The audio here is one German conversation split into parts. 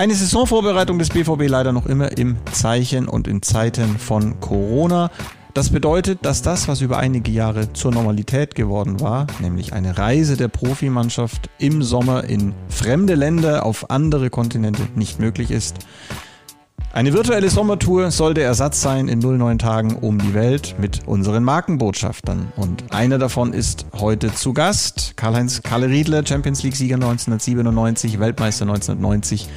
Eine Saisonvorbereitung des BVB leider noch immer im Zeichen und in Zeiten von Corona. Das bedeutet, dass das, was über einige Jahre zur Normalität geworden war, nämlich eine Reise der Profimannschaft im Sommer in fremde Länder auf andere Kontinente nicht möglich ist. Eine virtuelle Sommertour soll der Ersatz sein in 09 Tagen um die Welt mit unseren Markenbotschaftern. Und einer davon ist heute zu Gast. Karl-Heinz Kalle Riedler, Champions League-Sieger 1997, Weltmeister 1990.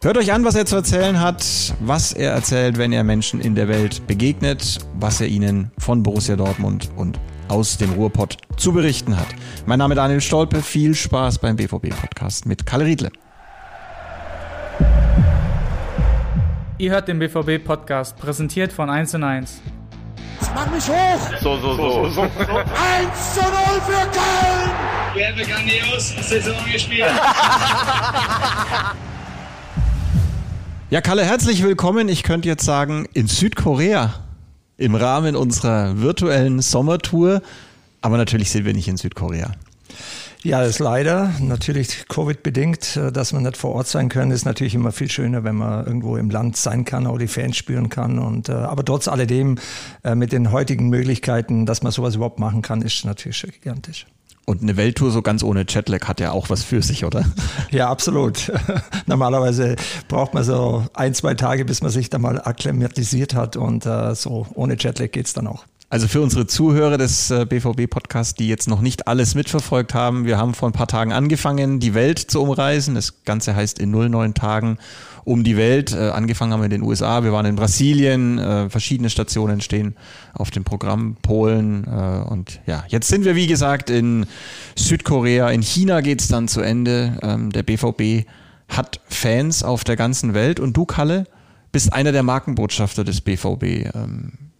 Hört euch an, was er zu erzählen hat, was er erzählt, wenn er Menschen in der Welt begegnet, was er ihnen von Borussia Dortmund und aus dem Ruhrpott zu berichten hat. Mein Name ist Daniel Stolpe. Viel Spaß beim BVB-Podcast mit Kalle Riedle. Ihr hört den BVB-Podcast, präsentiert von 1 und 1. Jetzt mach mich hoch! So, so, so. 1 zu 0 für Köln! Wir haben grandios Saison gespielt. Ja, Kalle, herzlich willkommen. Ich könnte jetzt sagen, in Südkorea im Rahmen unserer virtuellen Sommertour. Aber natürlich sind wir nicht in Südkorea. Ja, das ist leider natürlich Covid-bedingt, äh, dass man nicht vor Ort sein kann, ist natürlich immer viel schöner, wenn man irgendwo im Land sein kann, auch die Fans spüren kann. Und, äh, aber trotz alledem, äh, mit den heutigen Möglichkeiten, dass man sowas überhaupt machen kann, ist natürlich gigantisch. Und eine Welttour so ganz ohne Jetlag hat ja auch was für sich, oder? Ja, absolut. Normalerweise braucht man so ein, zwei Tage, bis man sich da mal akklimatisiert hat und äh, so ohne Jetlag geht's dann auch. Also für unsere Zuhörer des BVB-Podcasts, die jetzt noch nicht alles mitverfolgt haben, wir haben vor ein paar Tagen angefangen, die Welt zu umreisen. Das Ganze heißt in 09 Tagen um die Welt. Äh, angefangen haben wir in den USA, wir waren in Brasilien, äh, verschiedene Stationen stehen auf dem Programm, Polen äh, und ja, jetzt sind wir wie gesagt in Südkorea, in China geht's dann zu Ende. Ähm, der BVB hat Fans auf der ganzen Welt und du, Kalle, bist einer der Markenbotschafter des BVB.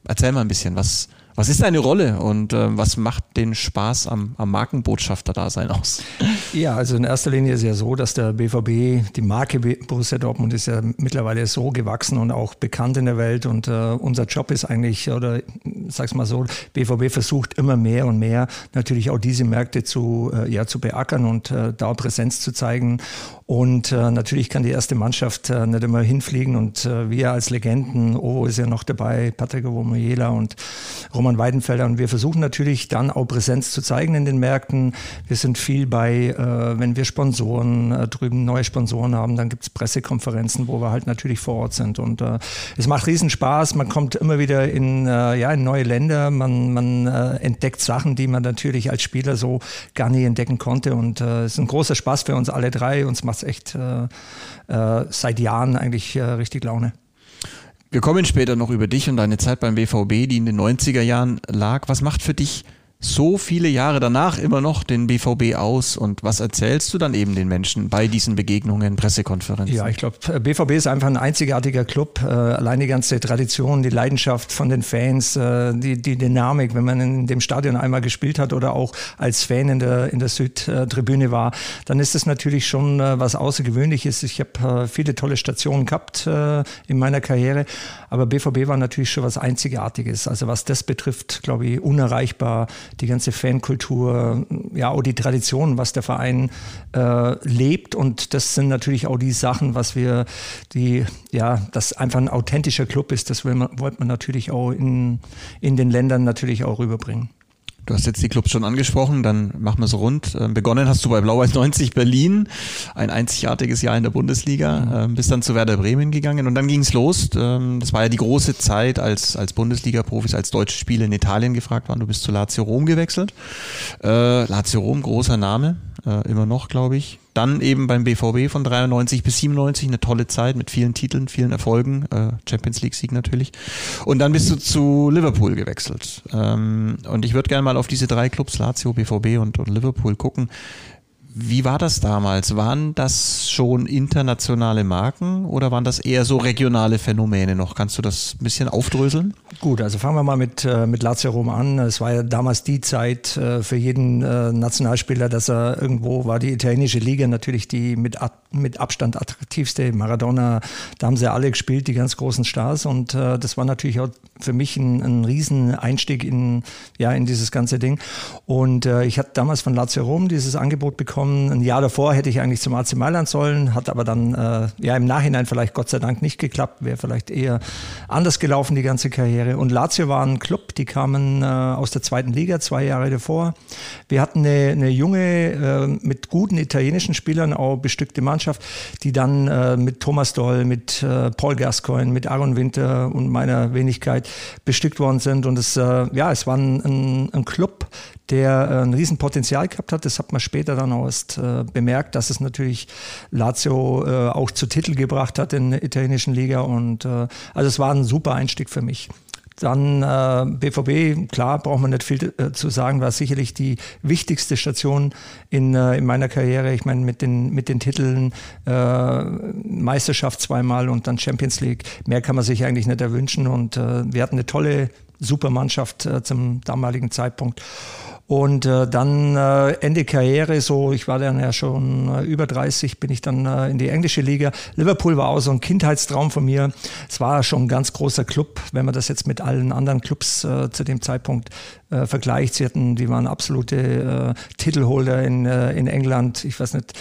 Erzähl mal ein bisschen, was, was ist deine Rolle und äh, was macht den Spaß am, am Markenbotschafter-Dasein aus? Ja, also in erster Linie ist ja so, dass der BVB, die Marke Borussia Dortmund ist ja mittlerweile so gewachsen und auch bekannt in der Welt und äh, unser Job ist eigentlich, oder sag's mal so, BVB versucht immer mehr und mehr natürlich auch diese Märkte zu, äh, ja, zu beackern und äh, da Präsenz zu zeigen und äh, natürlich kann die erste Mannschaft äh, nicht immer hinfliegen und äh, wir als Legenden, Ovo ist ja noch dabei, Patrick Ovomoyela und Roman Weidenfelder und wir versuchen natürlich dann auch Präsenz zu zeigen in den Märkten. Wir sind viel bei, äh, wenn wir Sponsoren äh, drüben neue Sponsoren haben, dann gibt's Pressekonferenzen, wo wir halt natürlich vor Ort sind und äh, es macht riesen Spaß. Man kommt immer wieder in, äh, ja, in neue Länder, man, man äh, entdeckt Sachen, die man natürlich als Spieler so gar nie entdecken konnte und äh, es ist ein großer Spaß für uns alle drei. Uns macht macht echt seit Jahren eigentlich richtig Laune. Wir kommen später noch über dich und deine Zeit beim BVB, die in den 90er Jahren lag. Was macht für dich so viele Jahre danach immer noch den BVB aus und was erzählst du dann eben den Menschen bei diesen Begegnungen, Pressekonferenzen? Ja, ich glaube, BVB ist einfach ein einzigartiger Club. Äh, allein die ganze Tradition, die Leidenschaft von den Fans, äh, die, die Dynamik, wenn man in dem Stadion einmal gespielt hat oder auch als Fan in der, in der Südtribüne war, dann ist es natürlich schon äh, was Außergewöhnliches. Ich habe viele tolle Stationen gehabt in meiner Karriere, aber BVB war natürlich schon was Einzigartiges. Also was das betrifft, glaube ich, unerreichbar die ganze Fankultur, ja, auch die Tradition, was der Verein äh, lebt. Und das sind natürlich auch die Sachen, was wir, die, ja, das einfach ein authentischer Club ist, das will man, wollte man natürlich auch in, in den Ländern natürlich auch rüberbringen. Du hast jetzt die Clubs schon angesprochen, dann machen wir es rund. Ähm, begonnen hast du bei Blau-Weiß 90 Berlin, ein einzigartiges Jahr in der Bundesliga, mhm. Ähm, bist dann zu Werder Bremen gegangen und dann ging es los. Ähm, das war ja die große Zeit, als, als Bundesliga-Profis, als deutsche Spiele in Italien gefragt waren. Du bist zu Lazio Rom gewechselt. Äh, Lazio Rom, großer Name, äh, immer noch, glaube ich. Dann eben beim BVB von 93 bis 97 eine tolle Zeit mit vielen Titeln, vielen Erfolgen, äh, Champions League Sieg natürlich. Und dann bist du zu Liverpool gewechselt. Ähm, und ich würde gerne mal auf diese drei Clubs, Lazio, BVB und, und Liverpool gucken. Wie war das damals? Waren das schon internationale Marken oder waren das eher so regionale Phänomene noch? Kannst du das ein bisschen aufdröseln? Gut, also fangen wir mal mit, äh, mit Lazio Rom an. Es war ja damals die Zeit äh, für jeden äh, Nationalspieler, dass er irgendwo war die italienische Liga natürlich die mit ab mit Abstand attraktivste. Maradona, da haben sie alle gespielt, die ganz großen Stars. Und äh, das war natürlich auch für mich ein, ein riesen Einstieg in, ja, in dieses ganze Ding. Und äh, ich hatte damals von Lazio Rom dieses Angebot bekommen. Ein Jahr davor hätte ich eigentlich zum AC Mailand sollen, hat aber dann äh, ja im Nachhinein vielleicht Gott sei Dank nicht geklappt, wäre vielleicht eher anders gelaufen die ganze Karriere. Und Lazio war ein Club, die kamen äh, aus der zweiten Liga zwei Jahre davor. Wir hatten eine, eine junge, äh, mit guten italienischen Spielern auch bestückte Mannschaft, die dann äh, mit Thomas Doll, mit äh, Paul Gascoigne, mit Aaron Winter und meiner Wenigkeit bestückt worden sind. Und es, äh, ja, es war ein, ein, ein Club, der äh, ein Riesenpotenzial gehabt hat. Das hat man später dann auch erst äh, bemerkt, dass es natürlich Lazio äh, auch zu Titel gebracht hat in der italienischen Liga. Und äh, also es war ein super Einstieg für mich. Dann äh, BVB, klar, braucht man nicht viel äh, zu sagen, war sicherlich die wichtigste Station in, äh, in meiner Karriere. Ich meine, mit den, mit den Titeln äh, Meisterschaft zweimal und dann Champions League. Mehr kann man sich eigentlich nicht erwünschen. Und äh, wir hatten eine tolle Supermannschaft äh, zum damaligen Zeitpunkt. Und äh, dann äh, Ende Karriere, so ich war dann ja schon äh, über 30, bin ich dann äh, in die englische Liga. Liverpool war auch so ein Kindheitstraum von mir. Es war schon ein ganz großer Club, wenn man das jetzt mit allen anderen Clubs äh, zu dem Zeitpunkt äh, vergleicht. Sie hatten, die waren absolute äh, Titelholder in, äh, in England. Ich weiß nicht,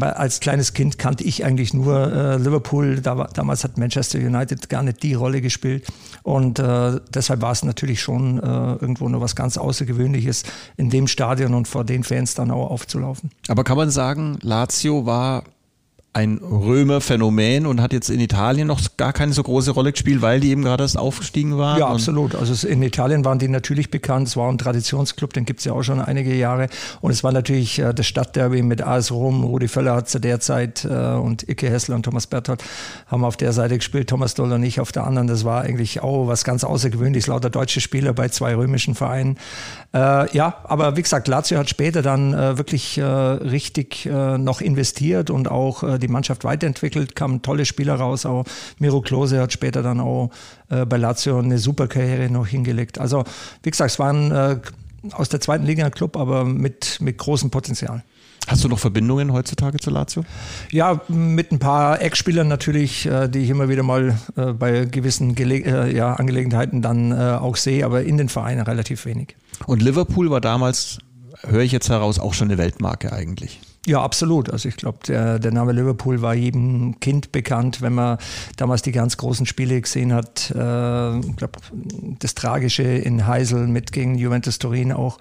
als kleines Kind kannte ich eigentlich nur äh, Liverpool. Da damals hat Manchester United gar nicht die Rolle gespielt. Und äh, deshalb war es natürlich schon äh, irgendwo nur was ganz Außergewöhnliches, in dem Stadion und vor den Fans dann auch aufzulaufen. Aber kann man sagen, Lazio war ein Römerphänomen und hat jetzt in Italien noch gar keine so große Rolle gespielt, weil die eben gerade erst aufgestiegen waren. Ja, absolut. Also in Italien waren die natürlich bekannt. Es war ein Traditionsclub, den gibt es ja auch schon einige Jahre. Und es war natürlich äh, das Stadtderby mit AS Rom. Rudi Völler hat zu der Zeit äh, und Icke Hessler und Thomas Berthold haben auf der Seite gespielt, Thomas Doll und ich auf der anderen. Das war eigentlich auch was ganz Außergewöhnliches, lauter deutsche Spieler bei zwei römischen Vereinen. Äh, ja, aber wie gesagt, Lazio hat später dann äh, wirklich äh, richtig äh, noch investiert und auch die Mannschaft weiterentwickelt, kamen tolle Spieler raus. Auch Miro Klose hat später dann auch äh, bei Lazio eine super Karriere noch hingelegt. Also wie gesagt, es war ein aus der zweiten Liga ein Club, aber mit, mit großem Potenzial. Hast du noch Verbindungen heutzutage zu Lazio? Ja, mit ein paar Eckspielern natürlich, die ich immer wieder mal bei gewissen Gele ja, Angelegenheiten dann auch sehe, aber in den Vereinen relativ wenig. Und Liverpool war damals, höre ich jetzt heraus, auch schon eine Weltmarke eigentlich. Ja, absolut. Also ich glaube, der, der Name Liverpool war jedem Kind bekannt, wenn man damals die ganz großen Spiele gesehen hat. Äh, ich glaube, das Tragische in Heisel mit gegen Juventus Turin auch,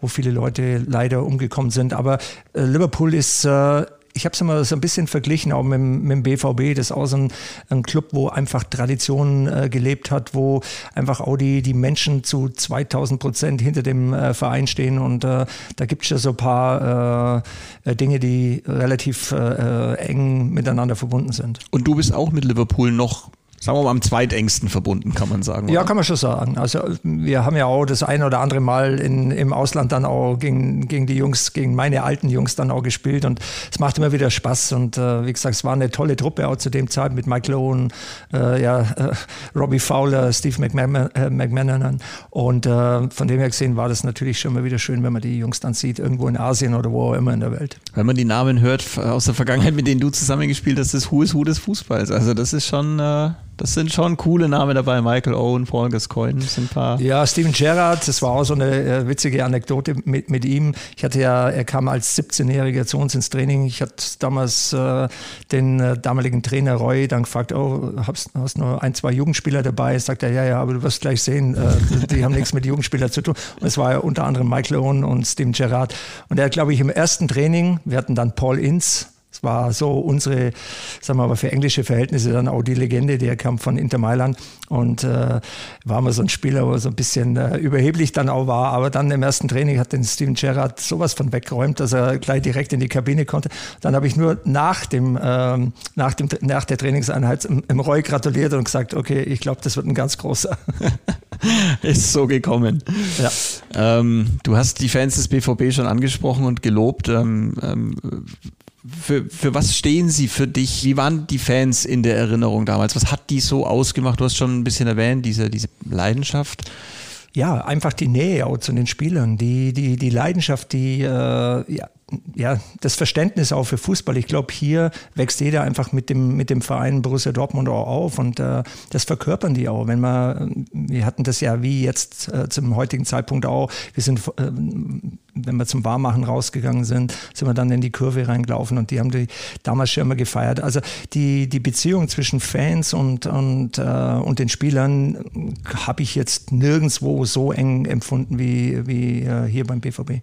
wo viele Leute leider umgekommen sind. Aber äh, Liverpool ist äh, ich habe es immer so ein bisschen verglichen, auch mit, mit dem BVB, das ist auch so ein, ein Club, wo einfach Tradition äh, gelebt hat, wo einfach auch die, die Menschen zu 2000 Prozent hinter dem äh, Verein stehen und äh, da gibt es ja so ein paar äh, äh, Dinge, die relativ äh, eng miteinander verbunden sind. Und du bist auch mit Liverpool noch sagen wir mal, am zweitengsten verbunden, kann man sagen. Oder? Ja, kann man schon sagen. Also wir haben ja auch das ein oder andere Mal in, im Ausland dann auch gegen, gegen die Jungs, gegen meine alten Jungs dann auch gespielt und es macht immer wieder Spaß und äh, wie gesagt, es war eine tolle Truppe auch zu dem Zeit mit Mike Lowen, äh, ja, äh, Robbie Fowler, Steve McManaman und äh, von dem her gesehen war das natürlich schon mal wieder schön, wenn man die Jungs dann sieht, irgendwo in Asien oder wo auch immer in der Welt. Wenn man die Namen hört aus der Vergangenheit, mit denen du zusammengespielt hast, das Who is Who des Fußballs. Also das ist schon äh, das sind schon coole Namen dabei. Michael Owen, Paul Gascoigne sind ein paar. Ja, Steven Gerrard, das war auch so eine äh, witzige Anekdote mit, mit ihm. Ich hatte ja, er kam als 17-Jähriger zu uns ins Training. Ich hatte damals äh, den äh, damaligen Trainer Roy dann gefragt, oh, hast, hast nur ein, zwei Jugendspieler dabei? Sagt er, ja, ja, aber du wirst gleich sehen, äh, die haben nichts mit Jugendspielern zu tun. Und es war ja unter anderem Michael Owen und Steven Gerrard. Und er hat, glaube ich, im ersten Training, wir hatten dann Paul Inz, war so unsere, sagen wir mal, für englische Verhältnisse dann auch die Legende, der kam von Inter Mailand und äh, war mal so ein Spieler, wo so ein bisschen äh, überheblich dann auch war. Aber dann im ersten Training hat den Steven Gerrard sowas von weggeräumt, dass er gleich direkt in die Kabine konnte. Dann habe ich nur nach dem, ähm, nach dem, nach der Trainingseinheit im, im Roy gratuliert und gesagt, okay, ich glaube, das wird ein ganz großer. Ist so gekommen. Ja. Ähm, du hast die Fans des BVB schon angesprochen und gelobt. Ähm, ähm für, für was stehen sie für dich? Wie waren die Fans in der Erinnerung damals? Was hat die so ausgemacht? Du hast schon ein bisschen erwähnt, diese, diese Leidenschaft. Ja, einfach die Nähe auch zu den Spielern, die, die, die Leidenschaft, die, äh, ja, ja, das Verständnis auch für Fußball. Ich glaube, hier wächst jeder einfach mit dem, mit dem Verein Borussia Dortmund auch auf und äh, das verkörpern die auch. Wenn man, wir hatten das ja wie jetzt äh, zum heutigen Zeitpunkt auch, wir sind, äh, wenn wir zum Warmmachen rausgegangen sind, sind wir dann in die Kurve reingelaufen und die haben die damals schon immer gefeiert. Also die, die Beziehung zwischen Fans und, und, äh, und den Spielern habe ich jetzt nirgendwo so eng empfunden wie, wie äh, hier beim BVB.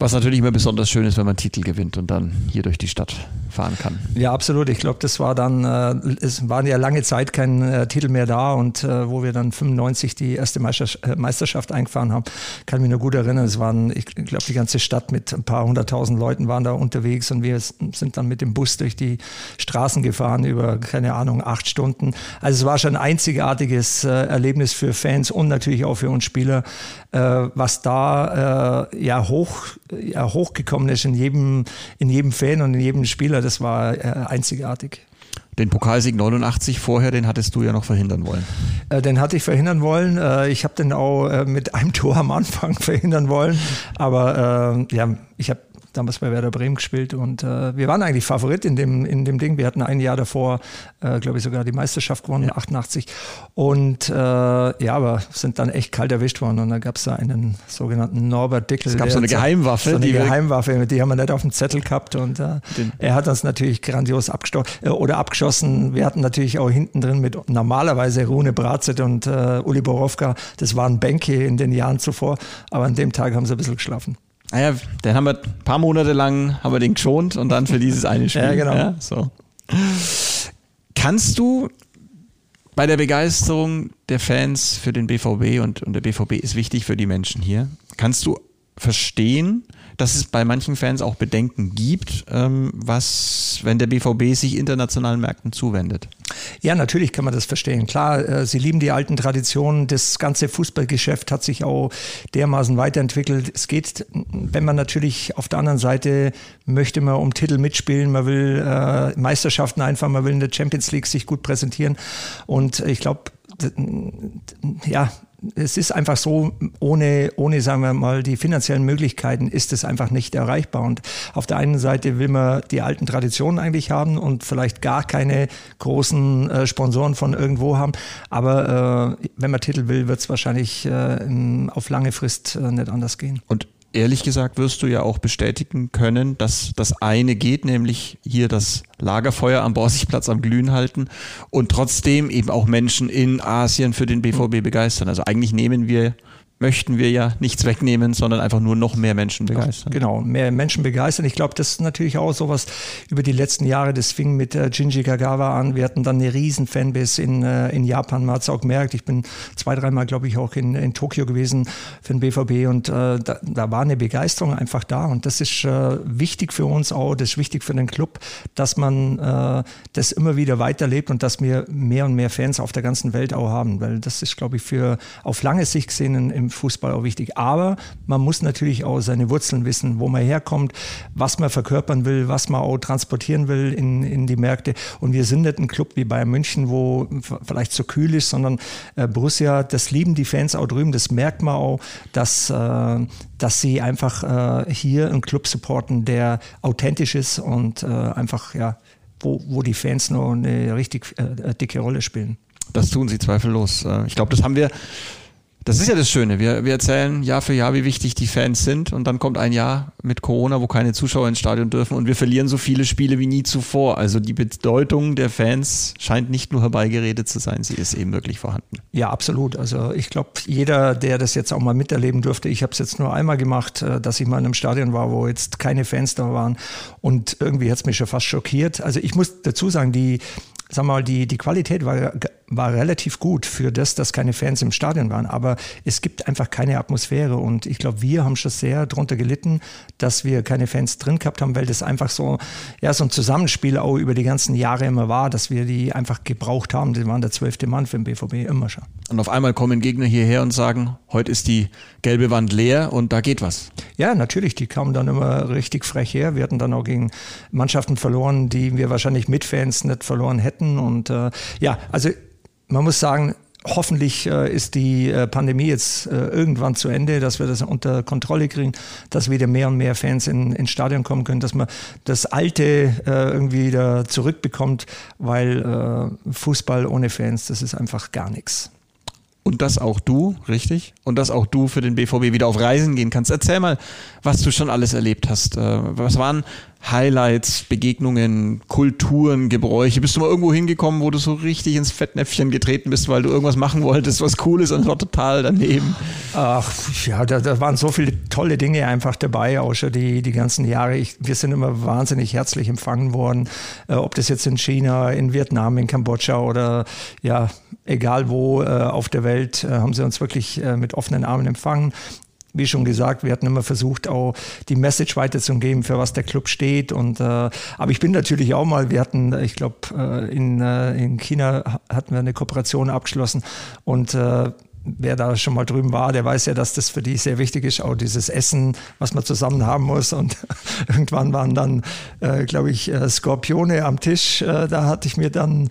Was natürlich immer besonders schön ist, wenn man Titel gewinnt und dann hier durch die Stadt fahren kann. Ja, absolut. Ich glaube, das war dann, äh, es waren ja lange Zeit kein äh, Titel mehr da und äh, wo wir dann 95 die erste Meisterschaft, äh, Meisterschaft eingefahren haben, kann mich nur gut erinnern. Es waren, ich glaube, die ganze Stadt mit ein paar hunderttausend Leuten waren da unterwegs und wir sind dann mit dem Bus durch die Straßen gefahren über, keine Ahnung, acht Stunden. Also es war schon ein einzigartiges äh, Erlebnis für Fans und natürlich auch für uns Spieler, äh, was da ja hoch ja, hochgekommen ist in jedem, in jedem Fan und in jedem Spieler, das war äh, einzigartig. Den Pokalsieg 89 vorher, den hattest du ja noch verhindern wollen. Äh, den hatte ich verhindern wollen. Äh, ich habe den auch äh, mit einem Tor am Anfang verhindern wollen. Aber äh, ja, ich habe damals bei Werder Bremen gespielt und äh, wir waren eigentlich Favorit in dem, in dem Ding. Wir hatten ein Jahr davor, äh, glaube ich, sogar die Meisterschaft gewonnen, ja. 88. Und äh, ja, aber sind dann echt kalt erwischt worden und da gab es da einen sogenannten Norbert Dickel. Es gab so eine Geheimwaffe. So eine die Geheimwaffe, die haben wir nicht auf dem Zettel gehabt und äh, er hat uns natürlich grandios abgestochen äh, oder abgeschossen. Wir hatten natürlich auch hinten drin mit normalerweise Rune Bratzet und äh, Uli Borowka, das waren Bänke in den Jahren zuvor, aber an dem Tag haben sie ein bisschen geschlafen. Naja, den haben wir ein paar Monate lang haben wir den geschont und dann für dieses eine Spiel. ja, genau. Ja, so. Kannst du bei der Begeisterung der Fans für den BVB und, und der BVB ist wichtig für die Menschen hier, kannst du verstehen, dass es bei manchen Fans auch Bedenken gibt, ähm, was, wenn der BVB sich internationalen Märkten zuwendet. Ja, natürlich kann man das verstehen. Klar, äh, sie lieben die alten Traditionen. Das ganze Fußballgeschäft hat sich auch dermaßen weiterentwickelt. Es geht, wenn man natürlich auf der anderen Seite möchte man um Titel mitspielen, man will äh, Meisterschaften einfach, man will in der Champions League sich gut präsentieren. Und ich glaube, ja, es ist einfach so, ohne, ohne, sagen wir mal, die finanziellen Möglichkeiten ist es einfach nicht erreichbar. Und auf der einen Seite will man die alten Traditionen eigentlich haben und vielleicht gar keine großen äh, Sponsoren von irgendwo haben. Aber äh, wenn man Titel will, wird es wahrscheinlich äh, auf lange Frist äh, nicht anders gehen. Und ehrlich gesagt wirst du ja auch bestätigen können, dass das eine geht, nämlich hier das Lagerfeuer am Borsigplatz am Glühen halten und trotzdem eben auch Menschen in Asien für den BVB begeistern. Also eigentlich nehmen wir möchten wir ja nichts wegnehmen, sondern einfach nur noch mehr Menschen begeistern. Genau, mehr Menschen begeistern. Ich glaube, das ist natürlich auch sowas über die letzten Jahre, das fing mit äh, Jinji Kagawa an. Wir hatten dann eine riesen Fanbase in, äh, in Japan, man hat es auch gemerkt. Ich bin zwei, dreimal, glaube ich, auch in, in Tokio gewesen für den BVB und äh, da, da war eine Begeisterung einfach da und das ist äh, wichtig für uns auch, das ist wichtig für den Club, dass man äh, das immer wieder weiterlebt und dass wir mehr und mehr Fans auf der ganzen Welt auch haben, weil das ist, glaube ich, für auf lange Sicht gesehen im Fußball auch wichtig. Aber man muss natürlich auch seine Wurzeln wissen, wo man herkommt, was man verkörpern will, was man auch transportieren will in, in die Märkte. Und wir sind nicht ein Club wie Bayern München, wo vielleicht zu so kühl ist, sondern äh, Borussia, das lieben die Fans auch drüben. Das merkt man auch, dass, äh, dass sie einfach äh, hier einen Club supporten, der authentisch ist und äh, einfach, ja, wo, wo die Fans noch eine richtig äh, dicke Rolle spielen. Das tun sie zweifellos. Äh, ich glaube, das haben wir das ist ja das Schöne. Wir, wir erzählen Jahr für Jahr, wie wichtig die Fans sind. Und dann kommt ein Jahr mit Corona, wo keine Zuschauer ins Stadion dürfen. Und wir verlieren so viele Spiele wie nie zuvor. Also die Bedeutung der Fans scheint nicht nur herbeigeredet zu sein, sie ist eben wirklich vorhanden. Ja, absolut. Also ich glaube, jeder, der das jetzt auch mal miterleben durfte, ich habe es jetzt nur einmal gemacht, äh, dass ich mal in einem Stadion war, wo jetzt keine Fans da waren. Und irgendwie hat es mich schon fast schockiert. Also ich muss dazu sagen, die, sag mal, die, die Qualität war, war relativ gut für das, dass keine Fans im Stadion waren. Aber es gibt einfach keine Atmosphäre. Und ich glaube, wir haben schon sehr darunter gelitten, dass wir keine Fans drin gehabt haben, weil das einfach so, ja, so ein Zusammenspiel auch über die ganzen Jahre immer war, dass wir die einfach gebraucht haben. Die waren der zwölfte Mann für den BVB immer schon. Und auf einmal kommen Gegner hierher und sagen, heute ist die gelbe Wand leer und da geht was. Ja, natürlich. Die kamen dann immer richtig frech her. Wir hatten dann auch gegen Mannschaften verloren, die wir wahrscheinlich mit Fans nicht verloren hätten. Und äh, ja, also man muss sagen, hoffentlich äh, ist die äh, Pandemie jetzt äh, irgendwann zu Ende, dass wir das unter Kontrolle kriegen, dass wieder mehr und mehr Fans in, ins Stadion kommen können, dass man das Alte äh, irgendwie wieder zurückbekommt, weil äh, Fußball ohne Fans, das ist einfach gar nichts. Und dass auch du, richtig? Und dass auch du für den BVB wieder auf Reisen gehen kannst. Erzähl mal, was du schon alles erlebt hast. Äh, was waren Highlights, Begegnungen, Kulturen, Gebräuche? Bist du mal irgendwo hingekommen, wo du so richtig ins Fettnäpfchen getreten bist, weil du irgendwas machen wolltest, was cool ist und war total daneben? Ach ja, da, da waren so viele tolle Dinge einfach dabei, auch schon die, die ganzen Jahre. Ich, wir sind immer wahnsinnig herzlich empfangen worden, äh, ob das jetzt in China, in Vietnam, in Kambodscha oder ja, egal wo äh, auf der Welt, äh, haben sie uns wirklich äh, mit offenen Armen empfangen wie schon gesagt, wir hatten immer versucht, auch die Message weiterzugeben, für was der Club steht. Und, äh, aber ich bin natürlich auch mal, wir hatten, ich glaube, äh, in, äh, in China hatten wir eine Kooperation abgeschlossen und äh, wer da schon mal drüben war, der weiß ja, dass das für die sehr wichtig ist, auch dieses Essen, was man zusammen haben muss. Und irgendwann waren dann, äh, glaube ich, äh, Skorpione am Tisch. Äh, da hatte ich mir dann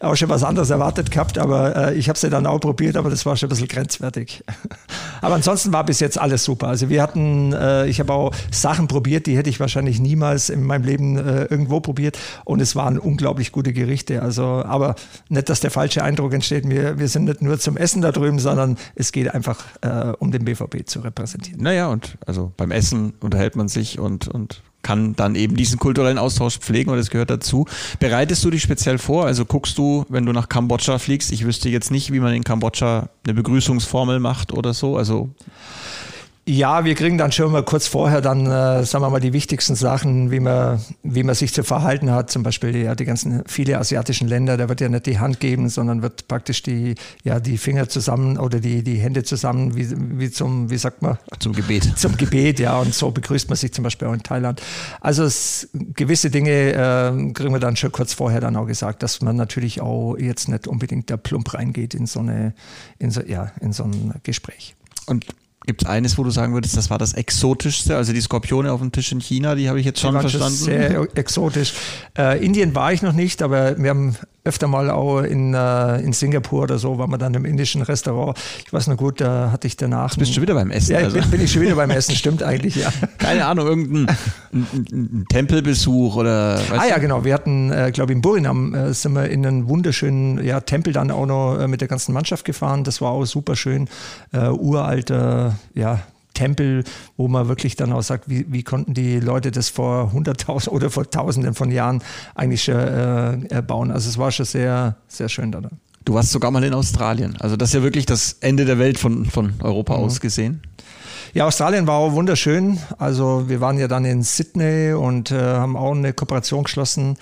auch schon was anderes erwartet gehabt, aber äh, ich habe sie dann auch probiert, aber das war schon ein bisschen grenzwertig. aber ansonsten war bis jetzt alles super. Also wir hatten, äh, ich habe auch Sachen probiert, die hätte ich wahrscheinlich niemals in meinem Leben äh, irgendwo probiert. Und es waren unglaublich gute Gerichte. Also, aber nicht, dass der falsche Eindruck entsteht. Wir, wir sind nicht nur zum Essen da drüben, sondern sondern es geht einfach äh, um den BVB zu repräsentieren. Naja, und also beim Essen unterhält man sich und, und kann dann eben diesen kulturellen Austausch pflegen und das gehört dazu. Bereitest du dich speziell vor? Also guckst du, wenn du nach Kambodscha fliegst, ich wüsste jetzt nicht, wie man in Kambodscha eine Begrüßungsformel macht oder so. Also ja, wir kriegen dann schon mal kurz vorher dann, äh, sagen wir mal, die wichtigsten Sachen, wie man, wie man sich zu verhalten hat. Zum Beispiel die, ja, die ganzen viele asiatischen Länder, da wird ja nicht die Hand geben, sondern wird praktisch die, ja, die Finger zusammen oder die, die Hände zusammen, wie, wie zum, wie sagt man? Zum Gebet. Zum Gebet, ja. Und so begrüßt man sich zum Beispiel auch in Thailand. Also es, gewisse Dinge äh, kriegen wir dann schon kurz vorher dann auch gesagt, dass man natürlich auch jetzt nicht unbedingt der Plump reingeht in so eine, in so, ja, in so ein Gespräch. Und Gibt es eines, wo du sagen würdest, das war das exotischste? Also die Skorpione auf dem Tisch in China, die habe ich jetzt schon verstanden. Sehr exotisch. Äh, Indien war ich noch nicht, aber wir haben öfter mal auch in, äh, in Singapur oder so, waren wir dann im indischen Restaurant. Ich weiß noch gut, da hatte ich danach. Du bist schon wieder beim Essen. Ja, also. bin, bin, ich schon wieder beim Essen, stimmt eigentlich, ja. Keine Ahnung, irgendein ein, ein Tempelbesuch oder. Ah ja, genau. Wir hatten, äh, glaube ich, in Burinam äh, sind wir in einen wunderschönen ja, Tempel dann auch noch äh, mit der ganzen Mannschaft gefahren. Das war auch super schön. Äh, uralter, ja, Tempel, wo man wirklich dann auch sagt, wie, wie konnten die Leute das vor hunderttausend oder vor tausenden von Jahren eigentlich äh, bauen. Also es war schon sehr, sehr schön da. Du warst sogar mal in Australien. Also das ist ja wirklich das Ende der Welt von, von Europa mhm. aus gesehen. Ja, Australien war auch wunderschön. Also wir waren ja dann in Sydney und äh, haben auch eine Kooperation geschlossen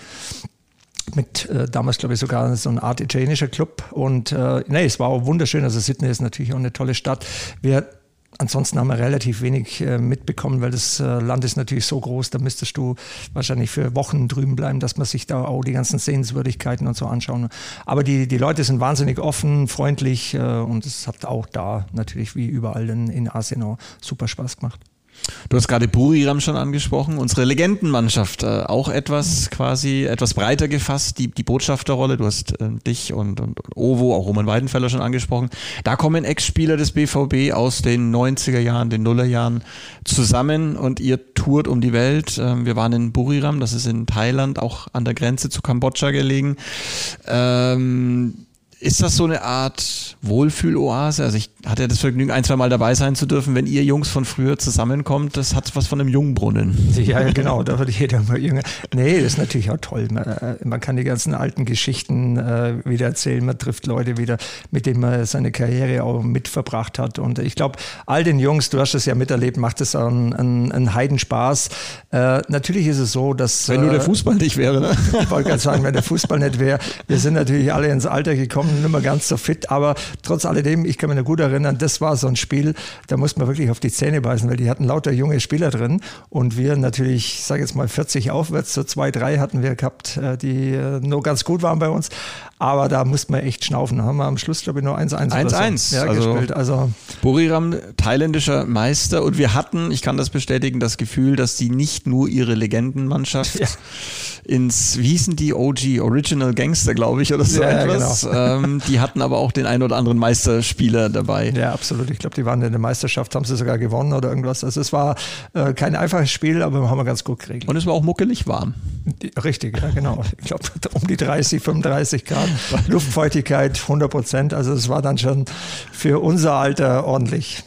mit äh, damals, glaube ich, sogar so eine Art italienischer Club. Und äh, nee, es war auch wunderschön. Also Sydney ist natürlich auch eine tolle Stadt. Wir Ansonsten haben wir relativ wenig äh, mitbekommen, weil das äh, Land ist natürlich so groß, da müsstest du wahrscheinlich für Wochen drüben bleiben, dass man sich da auch die ganzen Sehenswürdigkeiten und so anschauen. Aber die, die Leute sind wahnsinnig offen, freundlich äh, und es hat auch da natürlich wie überall in, in Asien auch super Spaß gemacht. Du hast gerade Buriram schon angesprochen, unsere Legendenmannschaft, äh, auch etwas quasi, etwas breiter gefasst, die, die Botschafterrolle. Du hast äh, dich und, und, Ovo, auch Roman Weidenfeller schon angesprochen. Da kommen Ex-Spieler des BVB aus den 90er Jahren, den Nullerjahren zusammen und ihr tourt um die Welt. Ähm, wir waren in Buriram, das ist in Thailand, auch an der Grenze zu Kambodscha gelegen. Ähm, ist das so eine Art Wohlfühloase? Also ich hatte ja das Vergnügen, ein, zwei Mal dabei sein zu dürfen, wenn ihr Jungs von früher zusammenkommt. Das hat was von einem Jungbrunnen. Ja, genau, da wird jeder mal jünger. Nee, das ist natürlich auch toll. Man, äh, man kann die ganzen alten Geschichten äh, wieder erzählen. Man trifft Leute wieder, mit denen man seine Karriere auch mitverbracht hat. Und ich glaube, all den Jungs, du hast es ja miterlebt, macht es einen, einen, einen Heidenspaß. Äh, natürlich ist es so, dass... Wenn nur der äh, Fußball nicht wäre, ne? Ich wollte gerade sagen, wenn der Fußball nicht wäre. Wir sind natürlich alle ins Alter gekommen nicht mehr ganz so fit, aber trotz alledem, ich kann mich noch gut erinnern, das war so ein Spiel, da musste man wirklich auf die Zähne beißen, weil die hatten lauter junge Spieler drin und wir natürlich, ich sage jetzt mal 40 aufwärts, so zwei, drei hatten wir gehabt, äh, die äh, nur ganz gut waren bei uns, aber da musste man echt schnaufen. Da haben wir am Schluss, glaube ich, nur 1-1 1-1 so. ja, also, gespielt. Also Buriram, thailändischer Meister und wir hatten, ich kann das bestätigen, das Gefühl, dass die nicht nur ihre Legendenmannschaft ja. ins, wie hießen die OG, Original Gangster, glaube ich, oder so ja, etwas, genau. ähm, die hatten aber auch den einen oder anderen Meisterspieler dabei. Ja, absolut. Ich glaube, die waren in der Meisterschaft, haben sie sogar gewonnen oder irgendwas. Also es war äh, kein einfaches Spiel, aber haben wir ganz gut geregelt. Und es war auch muckelig warm. Richtig, ja genau. Ich glaube um die 30, 35 Grad, Luftfeuchtigkeit 100 Prozent. Also es war dann schon für unser Alter ordentlich.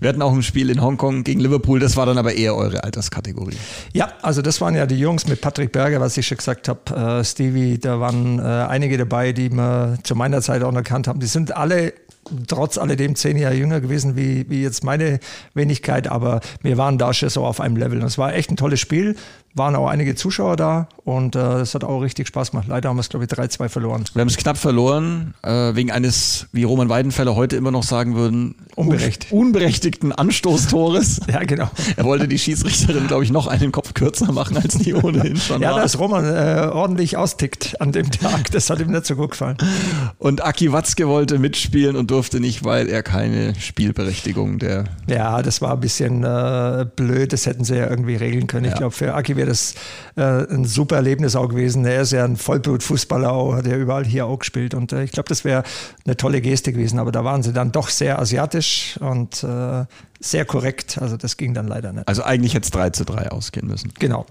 Wir hatten auch ein Spiel in Hongkong gegen Liverpool, das war dann aber eher eure Alterskategorie. Ja, also das waren ja die Jungs mit Patrick Berger, was ich schon gesagt habe, äh, Stevie, da waren äh, einige dabei, die wir zu meiner Zeit auch erkannt haben. Die sind alle trotz alledem zehn Jahre jünger gewesen wie, wie jetzt meine Wenigkeit, aber wir waren da schon so auf einem Level. Und es war echt ein tolles Spiel waren auch einige Zuschauer da und es äh, hat auch richtig Spaß gemacht. Leider haben wir es, glaube ich, 3-2 verloren. Wir haben es knapp verloren, äh, wegen eines, wie Roman Weidenfeller heute immer noch sagen würden, Unberecht. unberechtigten Anstoßtores. ja, genau. Er wollte die Schiedsrichterin, glaube ich, noch einen Kopf kürzer machen, als die ohnehin schon ja, war. Ja, dass Roman äh, ordentlich austickt an dem Tag, das hat ihm nicht so gut gefallen. Und Aki Watzke wollte mitspielen und durfte nicht, weil er keine Spielberechtigung der... Ja, das war ein bisschen äh, blöd, das hätten sie ja irgendwie regeln können. Ja. Ich glaube, für Aki wäre das äh, ein super Erlebnis auch gewesen. Er ist ja ein Vollblutfußballer, auch, hat ja überall hier auch gespielt. Und äh, ich glaube, das wäre eine tolle Geste gewesen. Aber da waren sie dann doch sehr asiatisch und äh, sehr korrekt. Also das ging dann leider nicht. Also eigentlich hätte es 3 zu 3 ausgehen müssen. Genau.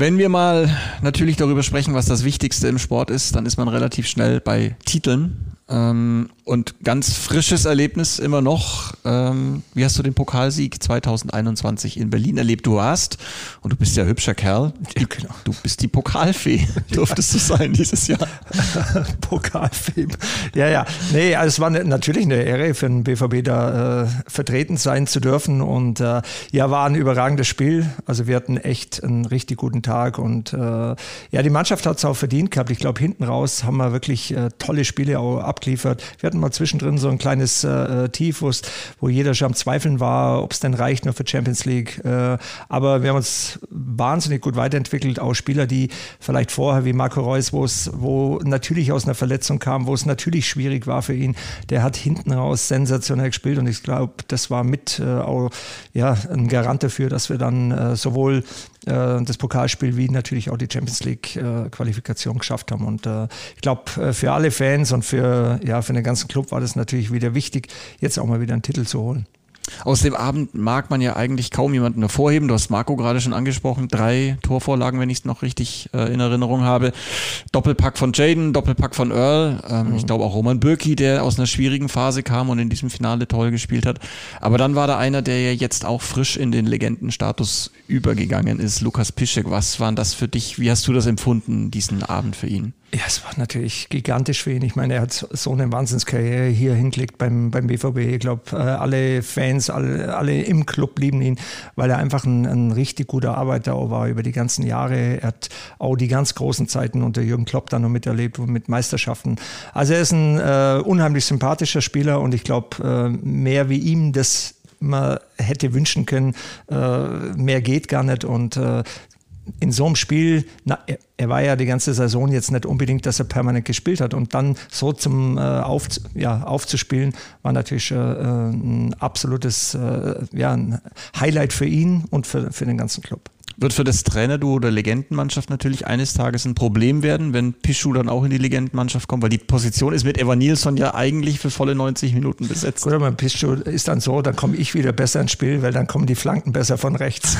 Wenn wir mal natürlich darüber sprechen, was das Wichtigste im Sport ist, dann ist man relativ schnell bei Titeln. Ähm, und ganz frisches Erlebnis immer noch. Ähm, wie hast du den Pokalsieg 2021 in Berlin erlebt? Du warst, und du bist ja hübscher Kerl, ja, genau. du bist die Pokalfee, durftest du sein dieses Jahr. Pokalfee. Ja, ja. Nee, also es war ne, natürlich eine Ehre für den BVB da äh, vertreten sein zu dürfen. Und äh, ja, war ein überragendes Spiel. Also wir hatten echt einen richtig guten Tag. Und äh, ja, die Mannschaft hat es auch verdient gehabt. Ich glaube, hinten raus haben wir wirklich äh, tolle Spiele auch abgeliefert. Wir hatten mal zwischendrin so ein kleines äh, Tief, wo jeder schon am Zweifeln war, ob es denn reicht nur für Champions League. Äh, aber wir haben uns wahnsinnig gut weiterentwickelt. Auch Spieler, die vielleicht vorher wie Marco Reus, wo es, natürlich aus einer Verletzung kam, wo es natürlich schwierig war für ihn, der hat hinten raus sensationell gespielt und ich glaube, das war mit äh, auch ja, ein Garant dafür, dass wir dann äh, sowohl äh, das Pokalspiel wie natürlich auch die Champions League äh, Qualifikation geschafft haben. Und äh, ich glaube, für alle Fans und für, ja, für den ganzen Club war das natürlich wieder wichtig, jetzt auch mal wieder einen Titel zu holen. Aus dem Abend mag man ja eigentlich kaum jemanden hervorheben. Du hast Marco gerade schon angesprochen. Drei Torvorlagen, wenn ich es noch richtig äh, in Erinnerung habe. Doppelpack von Jaden, Doppelpack von Earl. Ähm, mhm. Ich glaube auch Roman Birki, der aus einer schwierigen Phase kam und in diesem Finale toll gespielt hat. Aber dann war da einer, der ja jetzt auch frisch in den Legendenstatus übergegangen ist. Lukas Piszek. Was war das für dich? Wie hast du das empfunden, diesen Abend für ihn? Ja, es war natürlich gigantisch für ihn. Ich meine, er hat so eine Wahnsinnskarriere hier hingelegt beim, beim BVB. Ich glaube, äh, alle Fans, alle, alle im Club lieben ihn, weil er einfach ein, ein richtig guter Arbeiter war über die ganzen Jahre. Er hat auch die ganz großen Zeiten unter Jürgen Klopp dann noch miterlebt, mit Meisterschaften. Also er ist ein äh, unheimlich sympathischer Spieler und ich glaube, äh, mehr wie ihm das man hätte wünschen können, äh, mehr geht gar nicht. Und äh, in so einem Spiel, na, er, er, war ja die ganze Saison jetzt nicht unbedingt, dass er permanent gespielt hat und dann so zum äh, auf, ja, aufzuspielen, war natürlich äh, ein absolutes äh, ja, ein Highlight für ihn und für, für den ganzen Club. Wird für das Trainerduo oder Legendenmannschaft natürlich eines Tages ein Problem werden, wenn Pichu dann auch in die Legendenmannschaft kommt, weil die Position ist mit Evan Nilsson ja eigentlich für volle 90 Minuten besetzt. Gut, aber Pichu ist dann so, dann komme ich wieder besser ins Spiel, weil dann kommen die Flanken besser von rechts.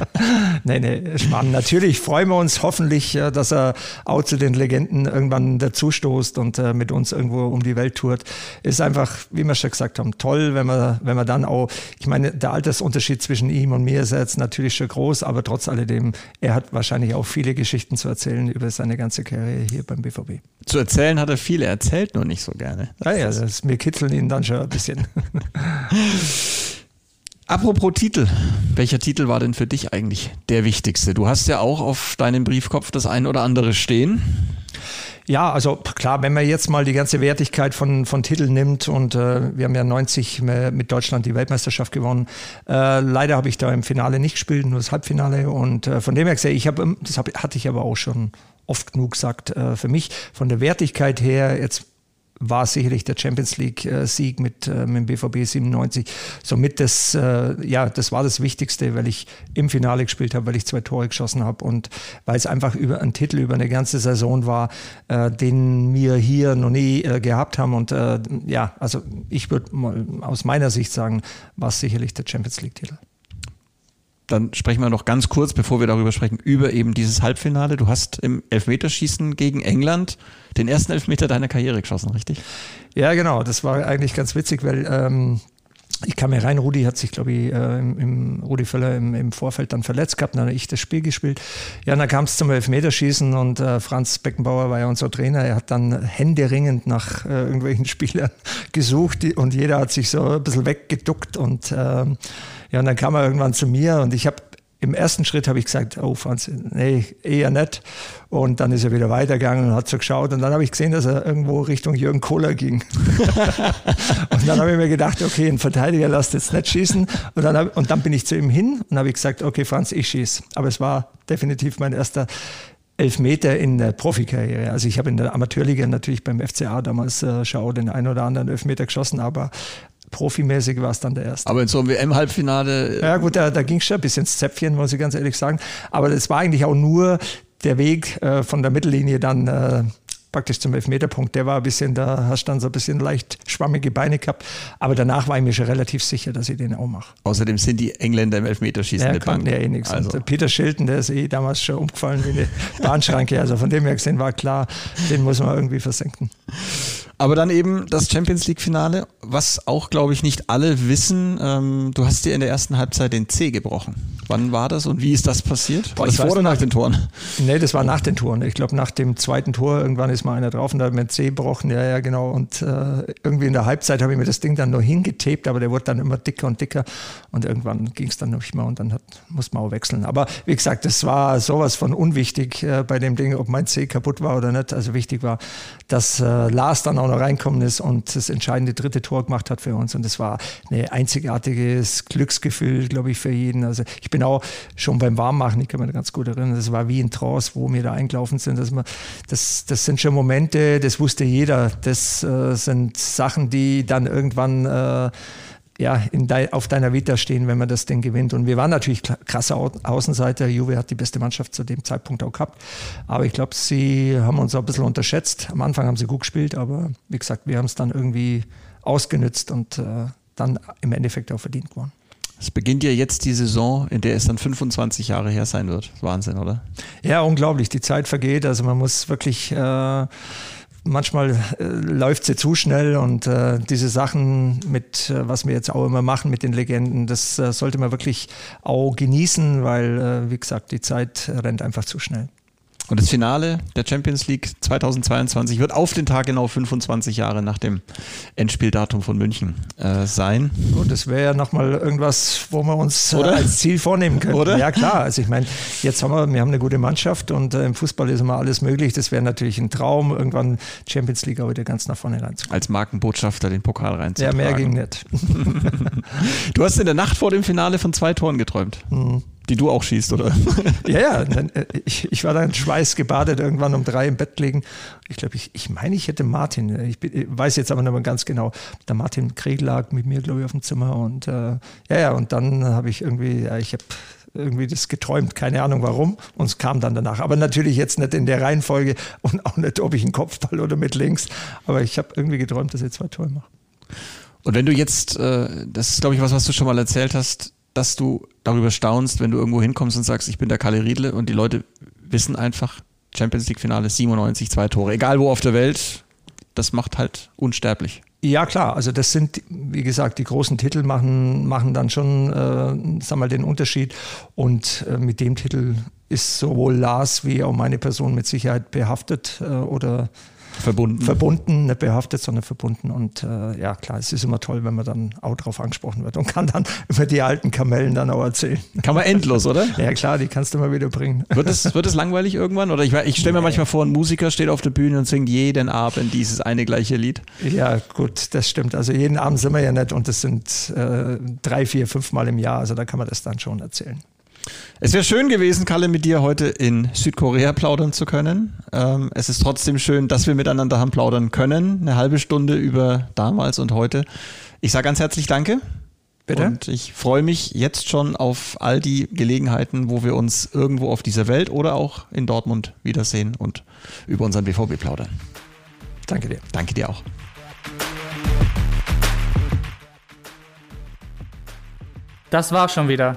nee, nee, Schmarrn. Natürlich freuen wir uns hoffentlich, dass er auch zu den Legenden irgendwann dazustoßt und äh, mit uns irgendwo um die Welt tourt. Ist einfach, wie wir schon gesagt haben, toll, wenn wir, wenn wir dann auch, ich meine, der Altersunterschied zwischen ihm und mir ist jetzt natürlich schon groß, aber trotz alledem, er hat wahrscheinlich auch viele Geschichten zu erzählen über seine ganze Karriere hier beim BVB. Zu erzählen hat er viele, er erzählt nur nicht so gerne. Naja, ah das, wir kitzeln ihn dann schon ein bisschen. Apropos Titel, welcher Titel war denn für dich eigentlich der wichtigste? Du hast ja auch auf deinem Briefkopf das ein oder andere stehen. Ja, also klar, wenn man jetzt mal die ganze Wertigkeit von, von Titeln nimmt und äh, wir haben ja 90 mit Deutschland die Weltmeisterschaft gewonnen. Äh, leider habe ich da im Finale nicht gespielt, nur das Halbfinale und äh, von dem her gesehen, ich habe, das hab, hatte ich aber auch schon oft genug gesagt, äh, für mich von der Wertigkeit her jetzt war sicherlich der Champions League-Sieg mit, äh, mit dem BVB 97. Somit das, äh, ja, das war das Wichtigste, weil ich im Finale gespielt habe, weil ich zwei Tore geschossen habe und weil es einfach über einen Titel über eine ganze Saison war, äh, den wir hier noch nie äh, gehabt haben. Und äh, ja, also ich würde mal aus meiner Sicht sagen, war es sicherlich der Champions League-Titel dann sprechen wir noch ganz kurz, bevor wir darüber sprechen, über eben dieses Halbfinale. Du hast im Elfmeterschießen gegen England den ersten Elfmeter deiner Karriere geschossen, richtig? Ja, genau. Das war eigentlich ganz witzig, weil ähm, ich kam hier rein, Rudi hat sich, glaube ich, äh, im, im, Rudi Völler im, im, Vorfeld dann verletzt gehabt, dann habe ich das Spiel gespielt. Ja, dann kam es zum Elfmeterschießen und äh, Franz Beckenbauer war ja unser Trainer. Er hat dann händeringend nach äh, irgendwelchen Spielern gesucht und jeder hat sich so ein bisschen weggeduckt und ähm, ja, und dann kam er irgendwann zu mir und ich habe im ersten Schritt habe ich gesagt, oh Franz, nee, eher nicht. Und dann ist er wieder weitergegangen und hat so geschaut. Und dann habe ich gesehen, dass er irgendwo Richtung Jürgen Kohler ging. und dann habe ich mir gedacht, okay, ein Verteidiger lasst jetzt nicht schießen. Und dann, hab, und dann bin ich zu ihm hin und habe gesagt, okay, Franz, ich schieße. Aber es war definitiv mein erster Elfmeter in der Profikarriere. Also ich habe in der Amateurliga natürlich beim FCA damals äh, schon den einen oder anderen Elfmeter geschossen, aber profimäßig war es dann der erste. Aber in so einem WM-Halbfinale. Äh, ja, gut, da, da ging es schon ein bisschen ins Zäpfchen, muss ich ganz ehrlich sagen. Aber das war eigentlich auch nur der Weg äh, von der Mittellinie dann äh, praktisch zum Elfmeterpunkt. Der war ein bisschen, da hast du dann so ein bisschen leicht schwammige Beine gehabt. Aber danach war ich mir schon relativ sicher, dass ich den auch mache. Außerdem sind die Engländer im Elfmeterschießen ja, eine Bank. Ja, eh nichts. Also. Peter Schilton, der ist eh damals schon umgefallen wie eine Bahnschranke. Also von dem her gesehen war klar, den muss man irgendwie versenken. Aber dann eben das Champions League-Finale, was auch, glaube ich, nicht alle wissen. Ähm, du hast dir in der ersten Halbzeit den C gebrochen. Wann war das und wie ist das passiert? War das vor oder nach den Toren? Nee, das war nach den Toren. Ich glaube, nach dem zweiten Tor irgendwann ist mal einer drauf und da hat mir den C gebrochen. Ja, ja, genau. Und äh, irgendwie in der Halbzeit habe ich mir das Ding dann nur hingetaped, aber der wurde dann immer dicker und dicker. Und irgendwann ging es dann nicht mehr und dann hat, muss man auch wechseln. Aber wie gesagt, das war sowas von unwichtig äh, bei dem Ding, ob mein C kaputt war oder nicht. Also wichtig war, dass äh, Lars dann auch auch noch reinkommen ist und das entscheidende dritte Tor gemacht hat für uns. Und das war ein einzigartiges Glücksgefühl, glaube ich, für jeden. Also ich bin auch schon beim Warmmachen, ich kann mich ganz gut erinnern, das war wie ein Trance, wo wir da eingelaufen sind. Dass das, das sind schon Momente, das wusste jeder. Das äh, sind Sachen, die dann irgendwann äh, ja, de, auf deiner Vita stehen, wenn man das Ding gewinnt. Und wir waren natürlich krasse Außenseiter. Juve hat die beste Mannschaft zu dem Zeitpunkt auch gehabt. Aber ich glaube, sie haben uns auch ein bisschen unterschätzt. Am Anfang haben sie gut gespielt, aber wie gesagt, wir haben es dann irgendwie ausgenützt und äh, dann im Endeffekt auch verdient gewonnen. Es beginnt ja jetzt die Saison, in der es dann 25 Jahre her sein wird. Wahnsinn, oder? Ja, unglaublich. Die Zeit vergeht. Also man muss wirklich äh, manchmal äh, läuft sie zu schnell und äh, diese Sachen mit, äh, was wir jetzt auch immer machen mit den Legenden, das äh, sollte man wirklich auch genießen, weil, äh, wie gesagt, die Zeit rennt einfach zu schnell. Und das Finale der Champions League 2022 wird auf den Tag genau 25 Jahre nach dem Endspieldatum von München äh, sein. Gut, das wäre ja nochmal irgendwas, wo wir uns äh, als Ziel vornehmen können. Oder? Ja, klar. Also ich meine, jetzt haben wir, wir haben eine gute Mannschaft und äh, im Fußball ist immer alles möglich. Das wäre natürlich ein Traum, irgendwann Champions League auch wieder ganz nach vorne reinzukommen. Als Markenbotschafter den Pokal reinzutragen. Ja, mehr ging nicht. du hast in der Nacht vor dem Finale von zwei Toren geträumt. Mhm die du auch schießt, oder? ja, ja. Äh, ich, ich war dann schweißgebadet irgendwann um drei im Bett liegen. Ich glaube, ich, ich meine, ich hätte Martin, äh, ich, ich weiß jetzt aber nicht mehr ganz genau, der Martin Krieg lag mit mir, glaube ich, auf dem Zimmer. Und äh, ja, ja, und dann habe ich irgendwie, ja, ich habe irgendwie das geträumt, keine Ahnung warum. Und es kam dann danach. Aber natürlich jetzt nicht in der Reihenfolge und auch nicht, ob ich einen Kopfball oder mit links. Aber ich habe irgendwie geträumt, dass ich zwei Tore mache. Und wenn du jetzt, äh, das ist glaube ich was, was du schon mal erzählt hast, dass du darüber staunst, wenn du irgendwo hinkommst und sagst, ich bin der Kalle Riedle und die Leute wissen einfach, Champions League Finale 97, zwei Tore, egal wo auf der Welt, das macht halt unsterblich. Ja, klar. Also das sind, wie gesagt, die großen Titel machen, machen dann schon, äh, sag mal, den Unterschied. Und äh, mit dem Titel ist sowohl Lars wie auch meine Person mit Sicherheit behaftet äh, oder Verbunden. Verbunden, nicht behaftet, sondern verbunden. Und äh, ja, klar, es ist immer toll, wenn man dann auch drauf angesprochen wird und kann dann über die alten Kamellen dann auch erzählen. Kann man endlos, oder? ja, klar, die kannst du mal wieder bringen. Wird es, wird es langweilig irgendwann? Oder ich, ich stelle mir nee. manchmal vor, ein Musiker steht auf der Bühne und singt jeden Abend dieses eine gleiche Lied. Ja, gut, das stimmt. Also jeden Abend sind wir ja nicht und das sind äh, drei, vier, fünf Mal im Jahr. Also da kann man das dann schon erzählen. Es wäre schön gewesen, Kalle, mit dir heute in Südkorea plaudern zu können. Ähm, es ist trotzdem schön, dass wir miteinander haben plaudern können. Eine halbe Stunde über damals und heute. Ich sage ganz herzlich Danke. Bitte? Und ich freue mich jetzt schon auf all die Gelegenheiten, wo wir uns irgendwo auf dieser Welt oder auch in Dortmund wiedersehen und über unseren BVB plaudern. Danke dir. Danke dir auch. Das war schon wieder.